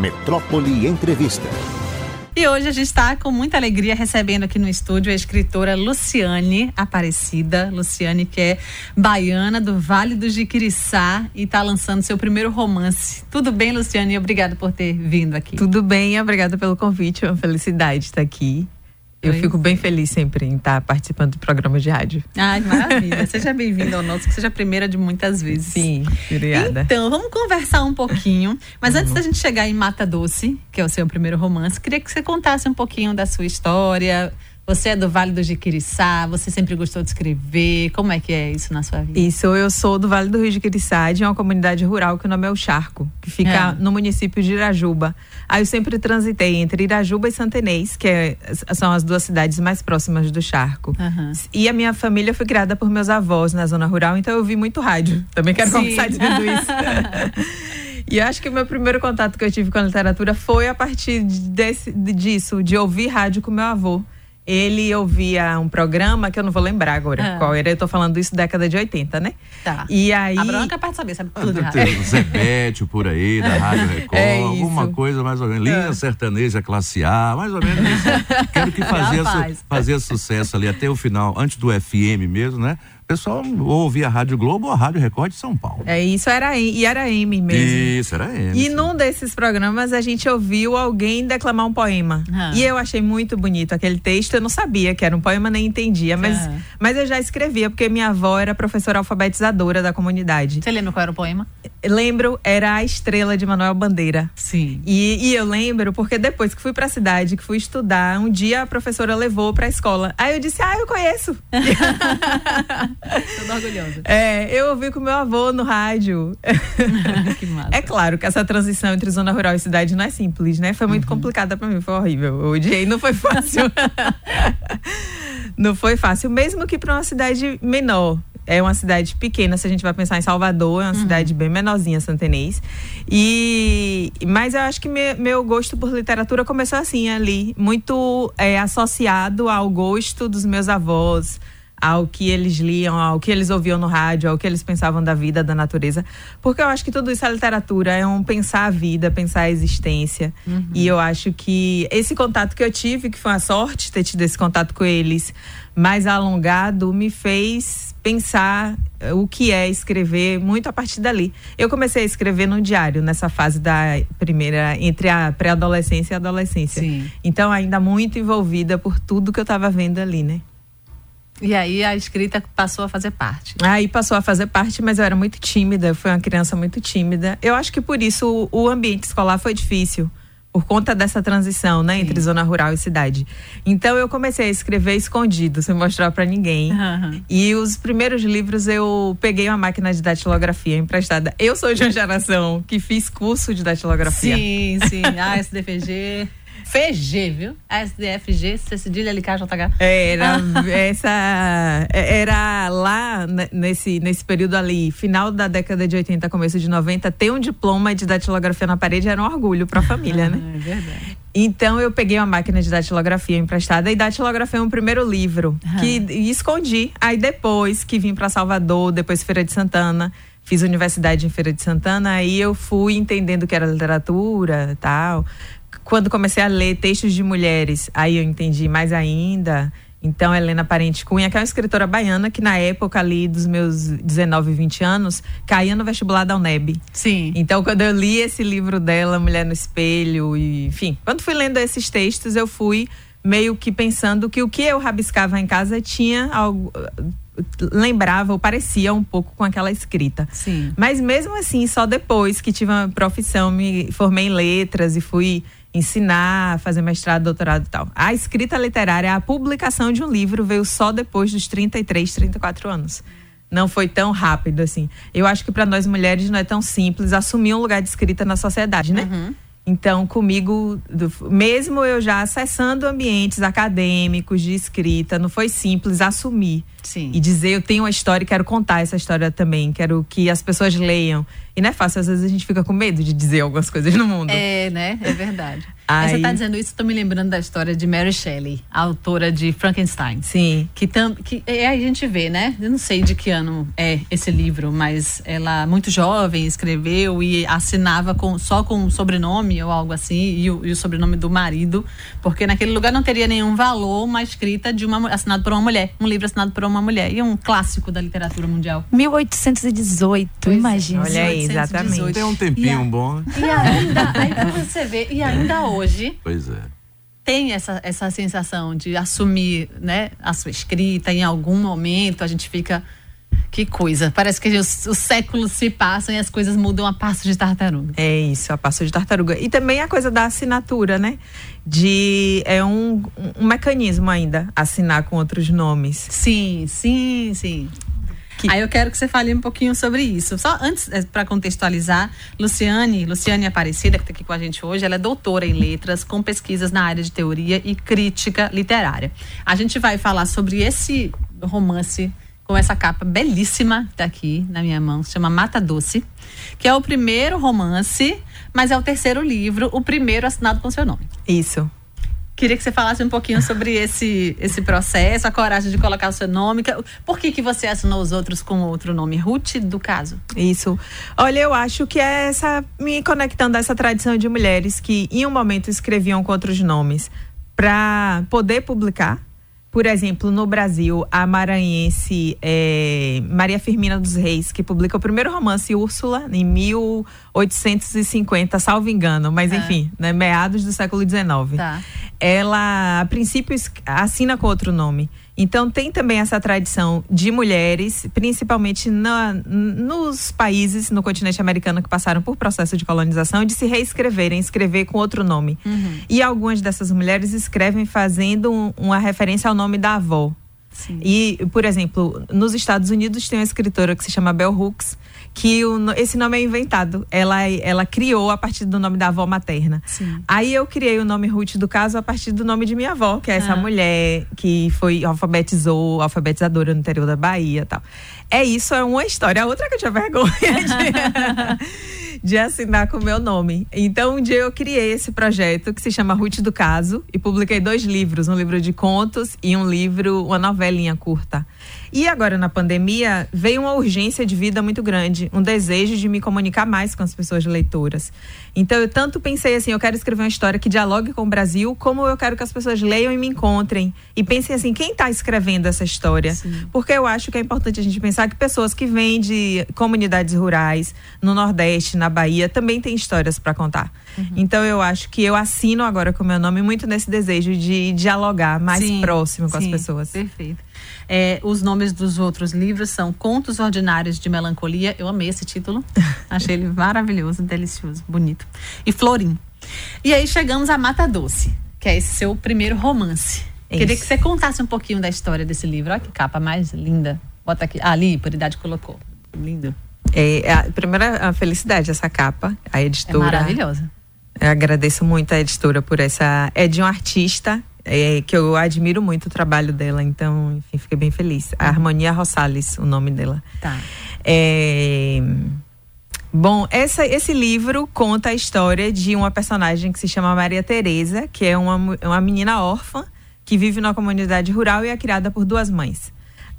Metrópole Entrevista. E hoje a gente está com muita alegria recebendo aqui no estúdio a escritora Luciane Aparecida. Luciane, que é baiana do Vale do Jiquiriçá e está lançando seu primeiro romance. Tudo bem, Luciane? Obrigada por ter vindo aqui. Tudo bem, obrigada pelo convite. É uma felicidade estar aqui. Eu fico bem feliz sempre em estar participando do programa de rádio. Ai, maravilha. seja bem-vinda ao nosso, que seja a primeira de muitas vezes. Sim, obrigada. Então, vamos conversar um pouquinho. Mas antes da gente chegar em Mata Doce, que é o seu primeiro romance, queria que você contasse um pouquinho da sua história, você é do Vale do Jiquiriçá, você sempre gostou de escrever. Como é que é isso na sua vida? Isso, eu sou do Vale do Rio Jiquiriçá, de uma comunidade rural que o nome é o Charco, que fica é. no município de Irajuba. Aí eu sempre transitei entre Irajuba e Santenês, que é, são as duas cidades mais próximas do Charco. Uhum. E a minha família foi criada por meus avós na zona rural, então eu vi muito rádio. Também quero Sim. começar dizendo isso. E eu acho que o meu primeiro contato que eu tive com a literatura foi a partir desse, disso, de ouvir rádio com meu avô ele ouvia um programa que eu não vou lembrar agora ah. qual era. Eu tô falando isso década de 80, né? Tá. E aí. A Branca parte saber, sabe tudo. Ah, Zebete por aí, da Rádio Record, é alguma coisa mais ou menos. Linha é. sertaneja classe A, mais ou menos isso. Quero que fazia, su, fazia sucesso ali até o final, antes do FM mesmo, né? Pessoal ouvia a Rádio Globo ou a Rádio Record de São Paulo. É, isso era e era M mesmo. Isso, era M. E sim. num desses programas a gente ouviu alguém declamar um poema. Ah. E eu achei muito bonito aquele texto. Eu não sabia que era um poema, nem entendia, mas, ah. mas eu já escrevia, porque minha avó era professora alfabetizadora da comunidade. Você lembra qual era o poema? Lembro, era A Estrela de Manuel Bandeira. Sim. E, e eu lembro, porque depois que fui pra cidade, que fui estudar, um dia a professora levou pra escola. Aí eu disse, ah, eu conheço. Tô orgulhosa. É, eu ouvi com meu avô no rádio. que massa. É claro que essa transição entre zona rural e cidade não é simples, né? Foi muito uhum. complicada para mim, foi horrível. O dia não foi fácil. não foi fácil, mesmo que para uma cidade menor é uma cidade pequena, se a gente vai pensar em Salvador, é uma uhum. cidade bem menorzinha, Santenês. E, mas eu acho que me, meu gosto por literatura começou assim, ali, muito é, associado ao gosto dos meus avós, ao que eles liam, ao que eles ouviam no rádio, ao que eles pensavam da vida, da natureza. Porque eu acho que tudo isso é literatura, é um pensar a vida, pensar a existência. Uhum. E eu acho que esse contato que eu tive, que foi uma sorte ter tido esse contato com eles mais alongado, me fez pensar eh, o que é escrever muito a partir dali. Eu comecei a escrever no diário nessa fase da primeira entre a pré-adolescência e a adolescência. Sim. Então ainda muito envolvida por tudo que eu estava vendo ali, né? E aí a escrita passou a fazer parte. Aí passou a fazer parte, mas eu era muito tímida, fui uma criança muito tímida. Eu acho que por isso o, o ambiente escolar foi difícil. Por conta dessa transição, né, Sim. entre zona rural e cidade. Então eu comecei a escrever escondido, sem mostrar para ninguém. Uhum. E os primeiros livros eu peguei uma máquina de datilografia emprestada. Eu sou de uma geração que fiz curso de datilografia. Sim, sim. Ah, SDFG. FG, viu? SDFG, C cedilha LKJH. É, era essa era lá nesse nesse período ali, final da década de 80, começo de 90, ter um diploma de datilografia na parede era um orgulho para a família, ah, né? É verdade. Então eu peguei uma máquina de datilografia emprestada e datilografei um primeiro livro que escondi. Aí depois que vim para Salvador, depois Feira de Santana, fiz universidade em Feira de Santana, aí eu fui entendendo que era literatura, tal quando comecei a ler textos de mulheres, aí eu entendi mais ainda. Então, Helena Parente Cunha, que é uma escritora baiana que na época ali dos meus 19, 20 anos, caía no vestibular da UNEB. Sim. Então, quando eu li esse livro dela, Mulher no Espelho, e, enfim, quando fui lendo esses textos, eu fui meio que pensando que o que eu rabiscava em casa tinha algo lembrava ou parecia um pouco com aquela escrita. Sim. Mas mesmo assim, só depois que tive uma profissão, me formei em letras e fui ensinar, fazer mestrado, doutorado e tal. A escrita literária, a publicação de um livro veio só depois dos 33, 34 anos. Não foi tão rápido assim. Eu acho que para nós mulheres não é tão simples assumir um lugar de escrita na sociedade, né? Uhum. Então, comigo, mesmo eu já acessando ambientes acadêmicos de escrita, não foi simples assumir Sim. e dizer eu tenho uma história e quero contar essa história também, quero que as pessoas leiam. E não é fácil, às vezes a gente fica com medo de dizer algumas coisas no mundo. É, né? É verdade. Aí... Você está dizendo isso, estou me lembrando da história de Mary Shelley, autora de Frankenstein. Sim. Que, tam, que é, a gente vê, né? Eu não sei de que ano é esse livro, mas ela, muito jovem, escreveu e assinava com, só com um sobrenome ou algo assim, e o, e o sobrenome do marido, porque naquele lugar não teria nenhum valor uma escrita de uma assinado por uma mulher, um livro assinado por uma mulher. E um clássico da literatura mundial. 1818, pois é. imagina. Olha aí, exatamente. Tem um tempinho a, bom. E ainda, aí você ver, e ainda hoje hoje. Pois é. Tem essa, essa sensação de assumir né, a sua escrita, em algum momento a gente fica. Que coisa. Parece que os, os, séculos se passam e as coisas mudam a passo de tartaruga. É isso, a passo de tartaruga. E também a coisa da assinatura, né? De. É um, um mecanismo ainda assinar com outros nomes. Sim, sim, sim. Que... Aí eu quero que você fale um pouquinho sobre isso. Só antes, é, para contextualizar, Luciane, Luciane Aparecida, que está aqui com a gente hoje, ela é doutora em letras, com pesquisas na área de teoria e crítica literária. A gente vai falar sobre esse romance com essa capa belíssima que está aqui na minha mão, se chama Mata Doce, que é o primeiro romance, mas é o terceiro livro, o primeiro assinado com seu nome. Isso. Queria que você falasse um pouquinho sobre esse, esse processo, a coragem de colocar o seu nome. Por que, que você assinou os outros com outro nome? Ruth, do caso? Isso. Olha, eu acho que é essa. me conectando a essa tradição de mulheres que, em um momento, escreviam com outros nomes para poder publicar por exemplo, no Brasil, a maranhense é, Maria Firmina dos Reis, que publica o primeiro romance Úrsula em 1850, salvo engano, mas é. enfim, né, meados do século XIX. Tá. Ela, a princípio, assina com outro nome. Então tem também essa tradição de mulheres, principalmente na, nos países no continente americano que passaram por processo de colonização, de se reescreverem, escrever com outro nome. Uhum. E algumas dessas mulheres escrevem fazendo um, uma referência ao nome da avó. Sim. E, por exemplo, nos Estados Unidos tem uma escritora que se chama Bell Hooks, que o, esse nome é inventado. Ela, ela criou a partir do nome da avó materna. Sim. Aí eu criei o nome Ruth do caso a partir do nome de minha avó, que é essa ah. mulher que foi alfabetizou, alfabetizadora no interior da Bahia tal. É isso, é uma história. A outra que eu tinha vergonha de, de assinar com o meu nome. Então, um dia eu criei esse projeto que se chama Ruth do Caso e publiquei dois livros, um livro de contos e um livro, uma novelinha curta. E agora na pandemia veio uma urgência de vida muito grande, um desejo de me comunicar mais com as pessoas leitoras. Então eu tanto pensei assim, eu quero escrever uma história que dialogue com o Brasil, como eu quero que as pessoas leiam e me encontrem e pensem assim, quem está escrevendo essa história? Sim. Porque eu acho que é importante a gente pensar que pessoas que vêm de comunidades rurais no Nordeste, na Bahia, também têm histórias para contar. Uhum. Então eu acho que eu assino agora com o meu nome muito nesse desejo de dialogar mais sim, próximo com sim, as pessoas. Perfeito. É, os nomes dos outros livros são Contos Ordinários de Melancolia. Eu amei esse título. Achei ele maravilhoso, delicioso, bonito. E Florim. E aí chegamos a Mata Doce, que é esse seu primeiro romance. Isso. Queria que você contasse um pouquinho da história desse livro. Olha que capa mais linda. Bota aqui. Ah, ali, por idade colocou. Lindo. É, é a primeira a felicidade essa capa, a editora. É maravilhosa. Eu agradeço muito a editora por essa. É de um artista é, que eu admiro muito o trabalho dela, então, enfim, fiquei bem feliz. A Harmonia Rosales, o nome dela. Tá. É, bom, essa, esse livro conta a história de uma personagem que se chama Maria Teresa, que é uma, uma menina órfã que vive numa comunidade rural e é criada por duas mães.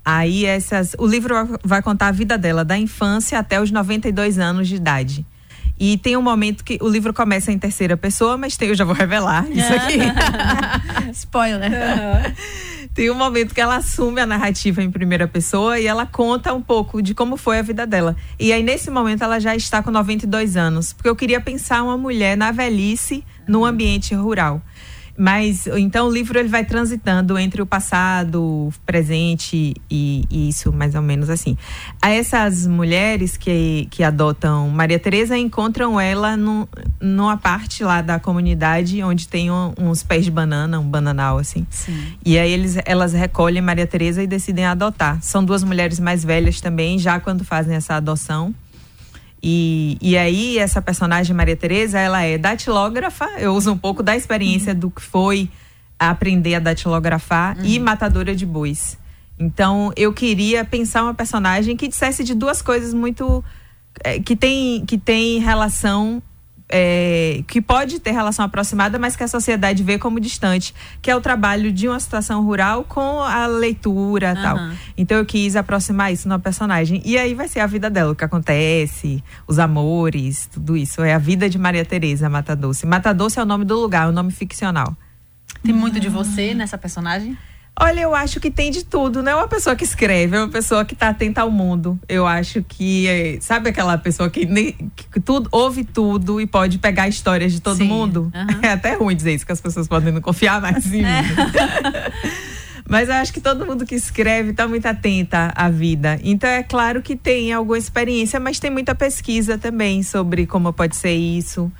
Aí essas, o livro vai contar a vida dela da infância até os 92 anos de idade. E tem um momento que o livro começa em terceira pessoa, mas tem, eu já vou revelar isso aqui. Spoiler. Tem um momento que ela assume a narrativa em primeira pessoa e ela conta um pouco de como foi a vida dela. E aí, nesse momento, ela já está com 92 anos. Porque eu queria pensar uma mulher na velhice, num ambiente rural. Mas então o livro ele vai transitando entre o passado, o presente e, e, isso, mais ou menos assim. A essas mulheres que, que adotam Maria Teresa encontram ela no, numa parte lá da comunidade onde tem um, uns pés de banana, um bananal assim. Sim. E aí eles, elas recolhem Maria Teresa e decidem adotar. São duas mulheres mais velhas também, já quando fazem essa adoção. E, e aí, essa personagem, Maria Tereza, ela é datilógrafa, eu uso um pouco da experiência uhum. do que foi aprender a datilografar, uhum. e matadora de bois. Então, eu queria pensar uma personagem que dissesse de duas coisas muito é, que tem que tem relação é, que pode ter relação aproximada, mas que a sociedade vê como distante, que é o trabalho de uma situação rural com a leitura uhum. tal. Então eu quis aproximar isso na personagem. E aí vai ser a vida dela, o que acontece, os amores, tudo isso. É a vida de Maria Tereza Mata Doce. Mata Doce é o nome do lugar, é um nome ficcional. Tem muito de você nessa personagem? Olha, eu acho que tem de tudo. Não é uma pessoa que escreve, é uma pessoa que está atenta ao mundo. Eu acho que, é, sabe aquela pessoa que, nem, que tudo, ouve tudo e pode pegar histórias de todo Sim. mundo? É até ruim dizer isso, que as pessoas podem não confiar mais em mim. É. Mas eu acho que todo mundo que escreve está muito atenta à vida. Então é claro que tem alguma experiência, mas tem muita pesquisa também sobre como pode ser isso.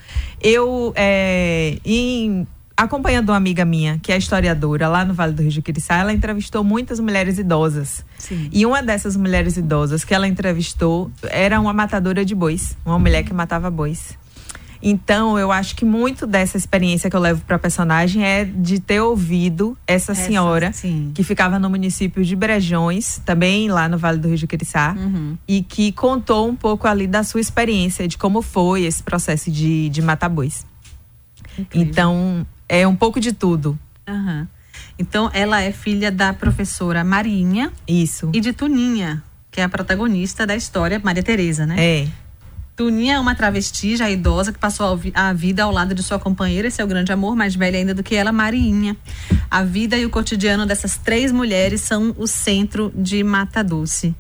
Eu, é, em acompanhando uma amiga minha, que é historiadora, lá no Vale do Rio de Quiriçá, ela entrevistou muitas mulheres idosas. Sim. E uma dessas mulheres idosas que ela entrevistou era uma matadora de bois, uma mulher que matava bois. Então, eu acho que muito dessa experiência que eu levo para a personagem é de ter ouvido essa, essa senhora sim. que ficava no município de Brejões, também lá no Vale do Rio de Quiriçá, uhum. e que contou um pouco ali da sua experiência, de como foi esse processo de, de matar bois. Incrível. Então, é um pouco de tudo. Uhum. Então, ela é filha da professora Marinha. Isso. E de Tuninha, que é a protagonista da história, Maria Tereza, né? É. Tuninha é uma travesti já idosa que passou a vida ao lado de sua companheira, esse é o grande amor, mais velha ainda do que ela, Marinha. A vida e o cotidiano dessas três mulheres são o centro de Mata Doce.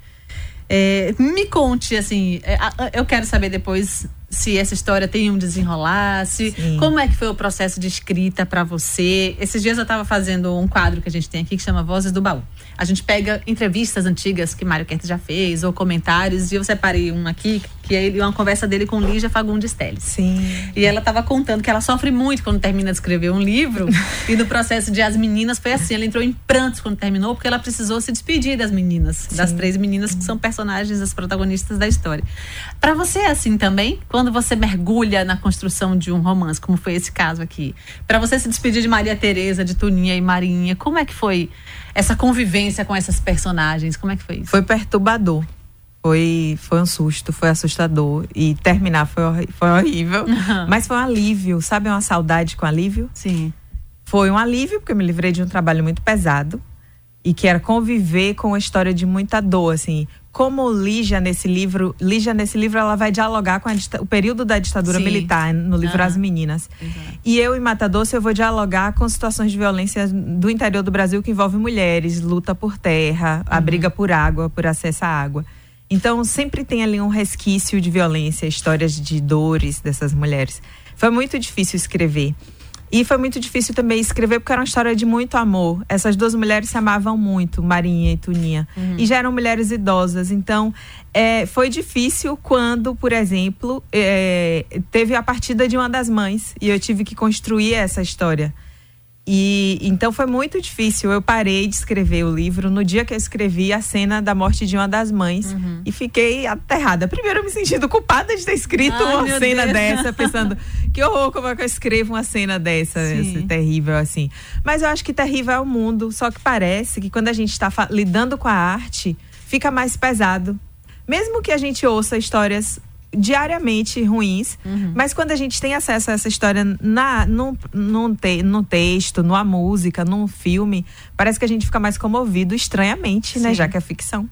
É, me conte, assim, é, eu quero saber depois se essa história tem um desenrolar, se, como é que foi o processo de escrita para você. Esses dias eu estava fazendo um quadro que a gente tem aqui que chama Vozes do Baú. A gente pega entrevistas antigas que Mário Kert já fez ou comentários e eu separei um aqui que é uma conversa dele com Lígia Fagundes Telles. Sim. E ela estava contando que ela sofre muito quando termina de escrever um livro e no processo de As Meninas foi assim, ela entrou em prantos quando terminou porque ela precisou se despedir das meninas, Sim. das três meninas que são personagens, as protagonistas da história. Para você é assim também? Quando você mergulha na construção de um romance, como foi esse caso aqui, para você se despedir de Maria Tereza, de Tuninha e Marinha, como é que foi essa convivência com essas personagens? Como é que foi isso? Foi perturbador. Foi, foi um susto, foi assustador. E terminar foi, foi horrível. Uhum. Mas foi um alívio, sabe? Uma saudade com alívio? Sim. Foi um alívio, porque eu me livrei de um trabalho muito pesado. E que era conviver com uma história de muita dor, assim. Como Lígia nesse livro, Lígia nesse livro ela vai dialogar com a, o período da ditadura Sim. militar no livro uhum. As Meninas. E eu em Mata Doce eu vou dialogar com situações de violência do interior do Brasil que envolve mulheres, luta por terra, a uhum. briga por água, por acesso à água. Então, sempre tem ali um resquício de violência, histórias de dores dessas mulheres. Foi muito difícil escrever. E foi muito difícil também escrever porque era uma história de muito amor. Essas duas mulheres se amavam muito, Marinha e Tuninha. Uhum. E já eram mulheres idosas. Então, é, foi difícil quando, por exemplo, é, teve a partida de uma das mães. E eu tive que construir essa história. E então foi muito difícil. Eu parei de escrever o livro no dia que eu escrevi a cena da morte de uma das mães uhum. e fiquei aterrada. Primeiro eu me sentindo culpada de ter escrito Ai, uma cena Deus. dessa, pensando que horror como é que eu escrevo uma cena dessa, essa, terrível assim. Mas eu acho que terrível é o mundo, só que parece que quando a gente está lidando com a arte, fica mais pesado. Mesmo que a gente ouça histórias diariamente ruins, uhum. mas quando a gente tem acesso a essa história na, no, no, te, no texto, numa música, num filme, parece que a gente fica mais comovido estranhamente, Sim. né? Já que é ficção.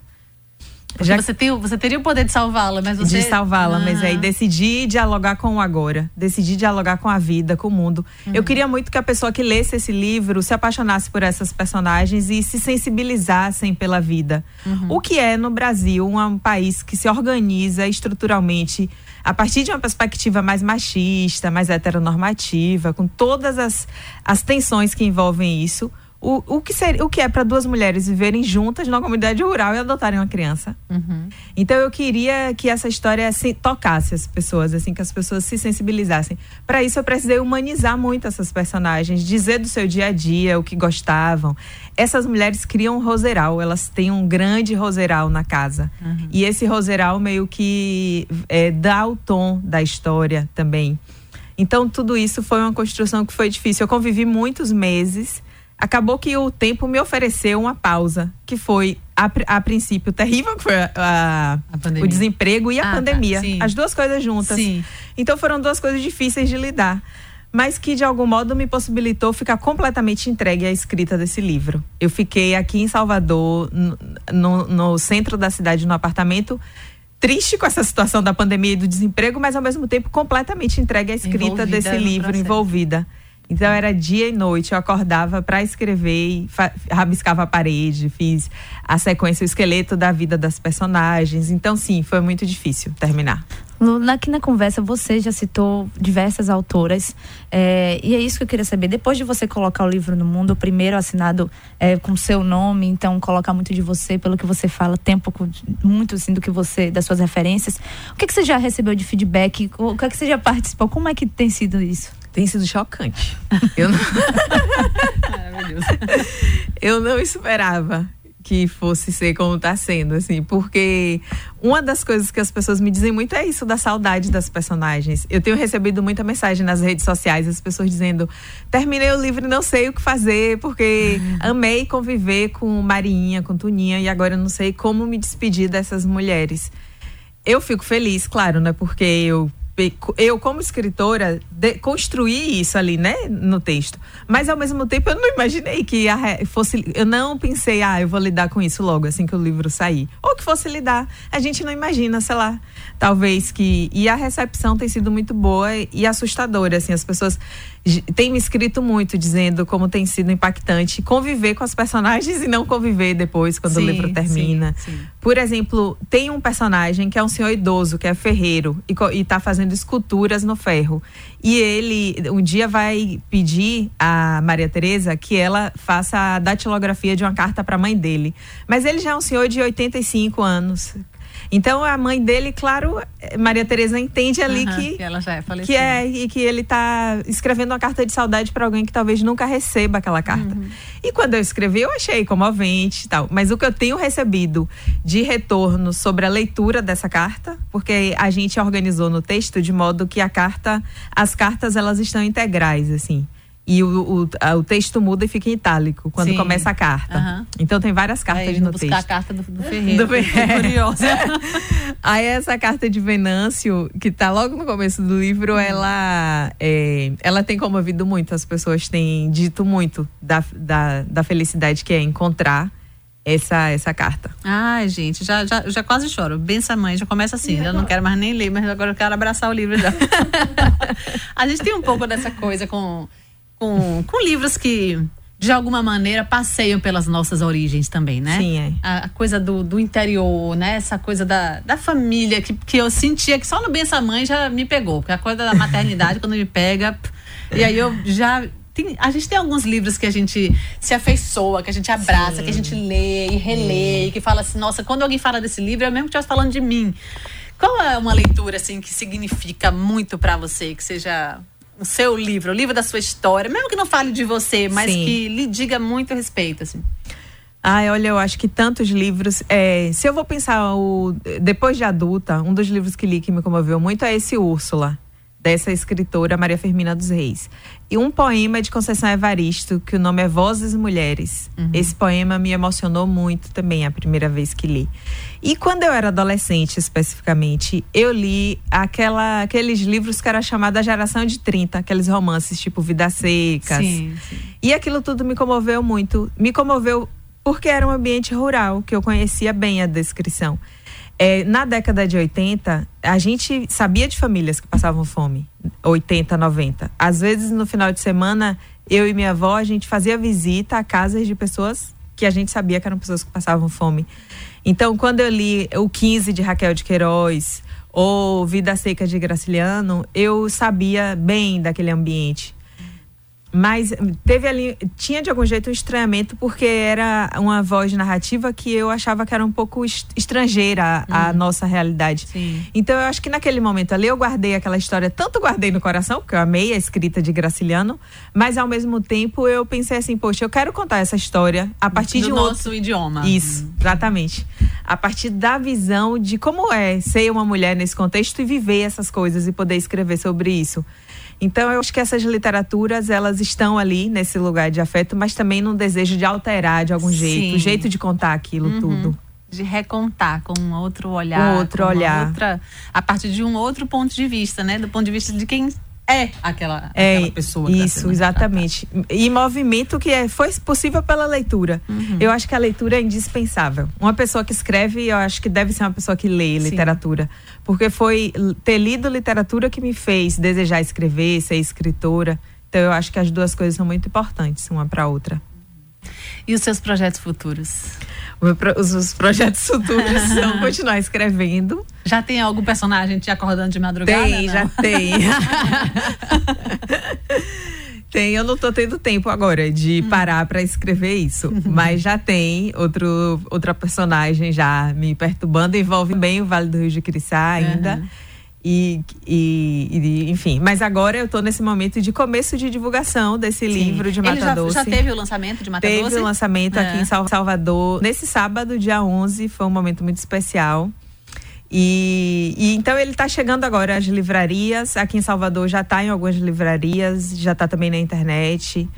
Já você, tem, você teria o poder de salvá-la, mas você. De salvá-la, ah. mas aí decidi dialogar com o agora. Decidi dialogar com a vida, com o mundo. Uhum. Eu queria muito que a pessoa que lesse esse livro se apaixonasse por essas personagens e se sensibilizassem pela vida. Uhum. O que é no Brasil um país que se organiza estruturalmente a partir de uma perspectiva mais machista, mais heteronormativa, com todas as, as tensões que envolvem isso o, o, que seria, o que é para duas mulheres viverem juntas numa comunidade rural e adotarem uma criança. Uhum. Então eu queria que essa história assim, tocasse as pessoas, assim, que as pessoas se sensibilizassem. Para isso eu precisei humanizar muito essas personagens, dizer do seu dia a dia o que gostavam. Essas mulheres criam um roseral, elas têm um grande roseral na casa. Uhum. E esse roseral meio que é, dá o tom da história também. Então tudo isso foi uma construção que foi difícil. Eu convivi muitos meses acabou que o tempo me ofereceu uma pausa, que foi a, a princípio terrível, que foi a, a, o desemprego e a ah, tá. pandemia. Tá, as duas coisas juntas. Sim. Então foram duas coisas difíceis de lidar mas que de algum modo me possibilitou ficar completamente entregue à escrita desse livro. Eu fiquei aqui em Salvador, no, no, centro da cidade, no apartamento, triste com essa situação da pandemia e do desemprego, mas ao mesmo tempo completamente entregue à escrita envolvida desse livro, envolvida. Então era dia e noite, eu acordava para escrever e rabiscava a parede, fiz a sequência, o esqueleto da vida das personagens. Então sim, foi muito difícil terminar. Aqui na conversa você já citou diversas autoras é, e é isso que eu queria saber. Depois de você colocar o livro no mundo, o primeiro assinado é, com seu nome, então colocar muito de você, pelo que você fala, tem um pouco muito assim do que você, das suas referências. O que, que você já recebeu de feedback? O que, que você já participou? Como é que tem sido isso? Tem sido chocante. Eu não... eu não esperava que fosse ser como está sendo, assim, porque uma das coisas que as pessoas me dizem muito é isso da saudade das personagens. Eu tenho recebido muita mensagem nas redes sociais, as pessoas dizendo: terminei o livro e não sei o que fazer, porque amei conviver com Marinha, com Tuninha, e agora eu não sei como me despedir dessas mulheres. Eu fico feliz, claro, né? Porque eu eu como escritora de, construí isso ali, né, no texto. Mas ao mesmo tempo eu não imaginei que fosse, eu não pensei, ah, eu vou lidar com isso logo assim que o livro sair, ou que fosse lidar. A gente não imagina, sei lá, talvez que e a recepção tem sido muito boa e assustadora, assim, as pessoas têm me escrito muito dizendo como tem sido impactante conviver com as personagens e não conviver depois quando sim, o livro termina. Sim, sim. Por exemplo, tem um personagem que é um senhor idoso, que é ferreiro e, e tá fazendo esculturas no ferro. E ele um dia vai pedir a Maria Teresa que ela faça a datilografia de uma carta para a mãe dele. Mas ele já é um senhor de 85 anos, então a mãe dele, claro, Maria Tereza entende ali uhum, que, que ela já é que é e que ele está escrevendo uma carta de saudade para alguém que talvez nunca receba aquela carta. Uhum. E quando eu escrevi, eu achei comovente e tal. Mas o que eu tenho recebido de retorno sobre a leitura dessa carta, porque a gente organizou no texto de modo que a carta, as cartas elas estão integrais assim e o, o, a, o, texto muda e fica em itálico quando Sim. começa a carta. Uhum. Então tem várias cartas Aí, no texto. a carta do, do Ferreira. Do Ferreira. Curiosa. Aí essa carta de Venâncio, que está logo no começo do livro, uhum. ela, é, ela tem comovido muito. As pessoas têm dito muito da, da, da felicidade que é encontrar essa, essa carta. Ai, gente, já, já, já quase choro. Bença mãe, já começa assim. Eu não quero mais nem ler, mas agora eu quero abraçar o livro já. a gente tem um pouco dessa coisa com com, com livros que de alguma maneira passeiam pelas nossas origens também, né? Sim, é. A, a, coisa do, do interior, né? Essa coisa da, da família que, que eu sentia que só no Bença Mãe já me pegou, porque a coisa da maternidade quando me pega, e aí eu já tem, a gente tem alguns livros que a gente se afeiçoa, que a gente abraça, Sim. que a gente lê e relê, e que fala assim, nossa, quando alguém fala desse livro, é mesmo que estivesse falando de mim. Qual é uma leitura assim que significa muito para você, que seja o seu livro, o livro da sua história, mesmo que não fale de você, mas Sim. que lhe diga muito respeito, assim. Ai, olha, eu acho que tantos livros. É, se eu vou pensar o, depois de adulta, um dos livros que li que me comoveu muito é esse Úrsula dessa escritora Maria Firmina dos Reis. E um poema de Conceição Evaristo, que o nome é Vozes Mulheres. Uhum. Esse poema me emocionou muito também a primeira vez que li. E quando eu era adolescente, especificamente, eu li aquela, aqueles livros que era chamada Geração de 30, aqueles romances tipo Vidas Secas. Sim, sim. E aquilo tudo me comoveu muito. Me comoveu porque era um ambiente rural, que eu conhecia bem a descrição. É, na década de 80, a gente sabia de famílias que passavam fome. 80, 90. Às vezes, no final de semana, eu e minha avó, a gente fazia visita a casas de pessoas que a gente sabia que eram pessoas que passavam fome. Então, quando eu li o 15 de Raquel de Queiroz ou Vida Seca de Graciliano, eu sabia bem daquele ambiente. Mas teve ali, tinha de algum jeito um estranhamento, porque era uma voz narrativa que eu achava que era um pouco estrangeira à, hum. nossa realidade. Sim. Então eu acho que naquele momento ali eu guardei aquela história, tanto guardei no coração, porque eu amei a escrita de Graciliano, mas ao mesmo tempo eu pensei assim, poxa, eu quero contar essa história a partir Do de um nosso outro... idioma. Isso, hum. exatamente. A partir da visão de como é ser uma mulher nesse contexto e viver essas coisas e poder escrever sobre isso. Então eu acho que essas literaturas elas estão ali nesse lugar de afeto, mas também num desejo de alterar de algum Sim. jeito, o jeito de contar aquilo uhum. tudo de recontar com um outro olhar, um outro olhar, outra, a partir de um outro ponto de vista, né? Do ponto de vista de quem é aquela, é, aquela pessoa. Que isso, tá exatamente. E movimento que é, foi possível pela leitura. Uhum. Eu acho que a leitura é indispensável. Uma pessoa que escreve, eu acho que deve ser uma pessoa que lê Sim. literatura. Porque foi ter lido literatura que me fez desejar escrever, ser escritora. Então eu acho que as duas coisas são muito importantes, uma para outra. E os seus projetos futuros? Os, os projetos futuros são continuar escrevendo. Já tem algum personagem te acordando de madrugada? Tem, não? já tem. tem, eu não tô tendo tempo agora de hum. parar para escrever isso, mas já tem outro, outra personagem já me perturbando, envolve bem o Vale do Rio de Quiriçá ainda. Uhum. E, e, e, enfim, mas agora eu estou nesse momento de começo de divulgação desse Sim. livro de Mata Ele já, Doce. já teve o lançamento de Mata teve Doce? Teve o lançamento é. aqui em Salvador. Nesse sábado, dia 11, foi um momento muito especial. E, e então ele está chegando agora às livrarias. Aqui em Salvador já está em algumas livrarias, já está também na internet.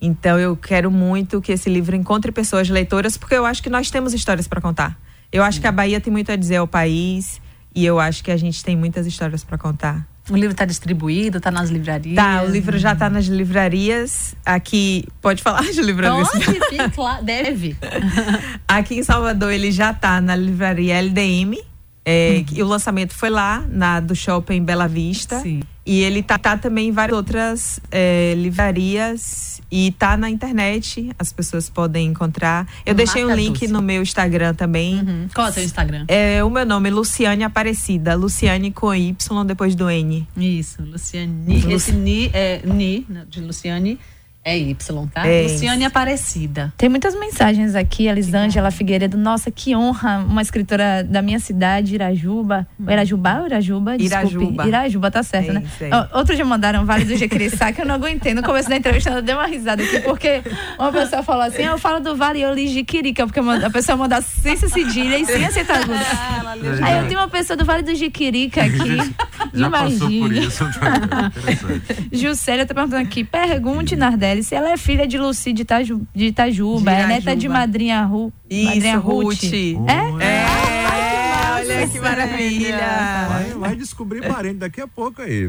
Então eu quero muito que esse livro encontre pessoas leitoras, porque eu acho que nós temos histórias para contar. Eu acho que a Bahia tem muito a dizer ao país. E eu acho que a gente tem muitas histórias para contar. O livro está distribuído, está nas livrarias? Tá, o livro já está nas livrarias. Aqui, pode falar de livrarias? Pode, claro, deve. Aqui em Salvador ele já está na livraria LDM. É, uhum. E o lançamento foi lá, na do Shopping Bela Vista. Sim. E ele tá, tá também em várias outras é, livrarias e tá na internet, as pessoas podem encontrar. Eu deixei um link no meu Instagram também. Uhum. Qual é o seu Instagram? É o meu nome, Luciane Aparecida. Luciane com Y depois do N. Isso, Luciane. Lu... Esse Ni é Ni, de Luciane. É Y, tá? É Luciane Aparecida. Tem muitas mensagens aqui, Elisângela Figueiredo. Nossa, que honra, uma escritora da minha cidade, Irajuba. Hum. Irajuba ou Irajuba? Desculpe. Irajuba. Irajuba, tá certo, é, né? Outro dia mandaram Vale do Jequiriçá, que eu não aguentei. No começo da entrevista, eu dei uma risada aqui, porque uma pessoa falou assim, ah, eu falo do Vale e eu li Jiquirica, porque a pessoa manda sem cedilha e sem aceitar aguda. Ah, Aí eu tenho uma pessoa do Vale do Jiquirica aqui. Já Imagina. passou por isso. Juscelia tá perguntando aqui, pergunte, Nardé se ela é filha de Luci de, Itaju, de Itajuba, de é neta de madrinha Ru. Isso, madrinha Ruth. Ruth. É? É. Que maravilha. Vai, vai, descobrir parente daqui a pouco aí.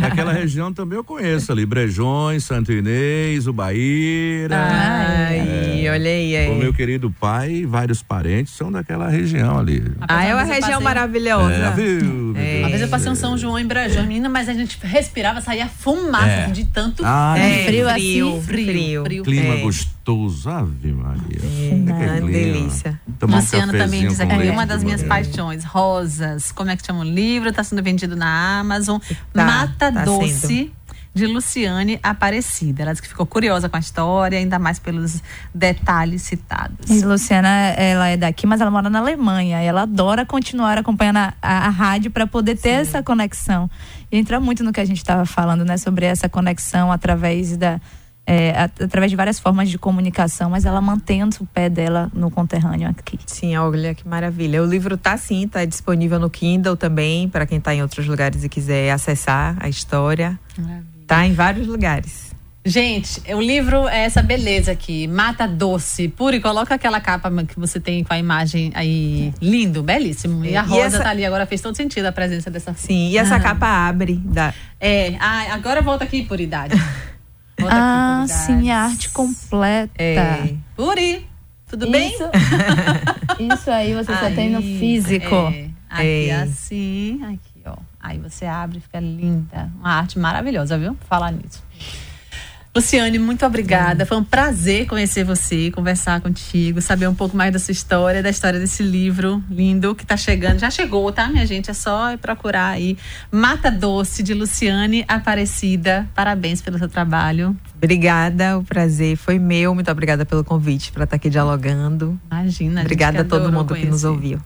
Naquela região também eu conheço ali, Brejões, Santo Inês, Ubaíra. Ai, é, olha aí. O meu querido pai, vários parentes são daquela região ali. Ah, é uma região passei... maravilhosa. É, viu? É. Uma vez eu passei um São João em Brejões, menina, mas a gente respirava, saía fumaça é. de tanto ah, é, frio, assim. Frio, frio. frio. Clima é. Gostoso, ave Maria. É, é delícia. Luciano um também diz aqui, uma das minhas paixões, rosas. Como é que chama o livro? Está sendo vendido na Amazon. Tá, Mata tá Doce. Sendo de Luciane Aparecida. Ela disse que ficou curiosa com a história, ainda mais pelos detalhes citados. E Luciana, ela é daqui, mas ela mora na Alemanha. E ela adora continuar acompanhando a, a, a rádio para poder ter Sim. essa conexão. E entra muito no que a gente estava falando, né? Sobre essa conexão através da é, através de várias formas de comunicação, mas ela mantendo o pé dela no conterrâneo aqui. Sim, olha que maravilha. O livro tá sim, tá disponível no Kindle também, para quem está em outros lugares e quiser acessar a história. Maravilha. Tá em vários lugares. Gente, o livro é essa beleza aqui, Mata Doce. Puri, coloca aquela capa que você tem com a imagem aí, lindo, belíssimo. E a rosa e essa... tá ali, agora fez todo sentido a presença dessa Sim, e essa ah. capa abre. Da... É, ah, agora volta aqui, Puridade. ah, sim, a arte completa. É. Puri, tudo isso, bem? isso aí você aí, só tem no físico. É, aqui é. assim, aqui, ó. Aí você abre, fica linda. Uma arte maravilhosa, viu? Falar nisso. Luciane, muito obrigada. Foi um prazer conhecer você, conversar contigo, saber um pouco mais da sua história, da história desse livro lindo que está chegando. Já chegou, tá, minha gente? É só procurar aí. Mata Doce, de Luciane Aparecida. Parabéns pelo seu trabalho. Obrigada, o prazer foi meu. Muito obrigada pelo convite para estar tá aqui dialogando. Imagina. Obrigada a todo mundo conhecer. que nos ouviu.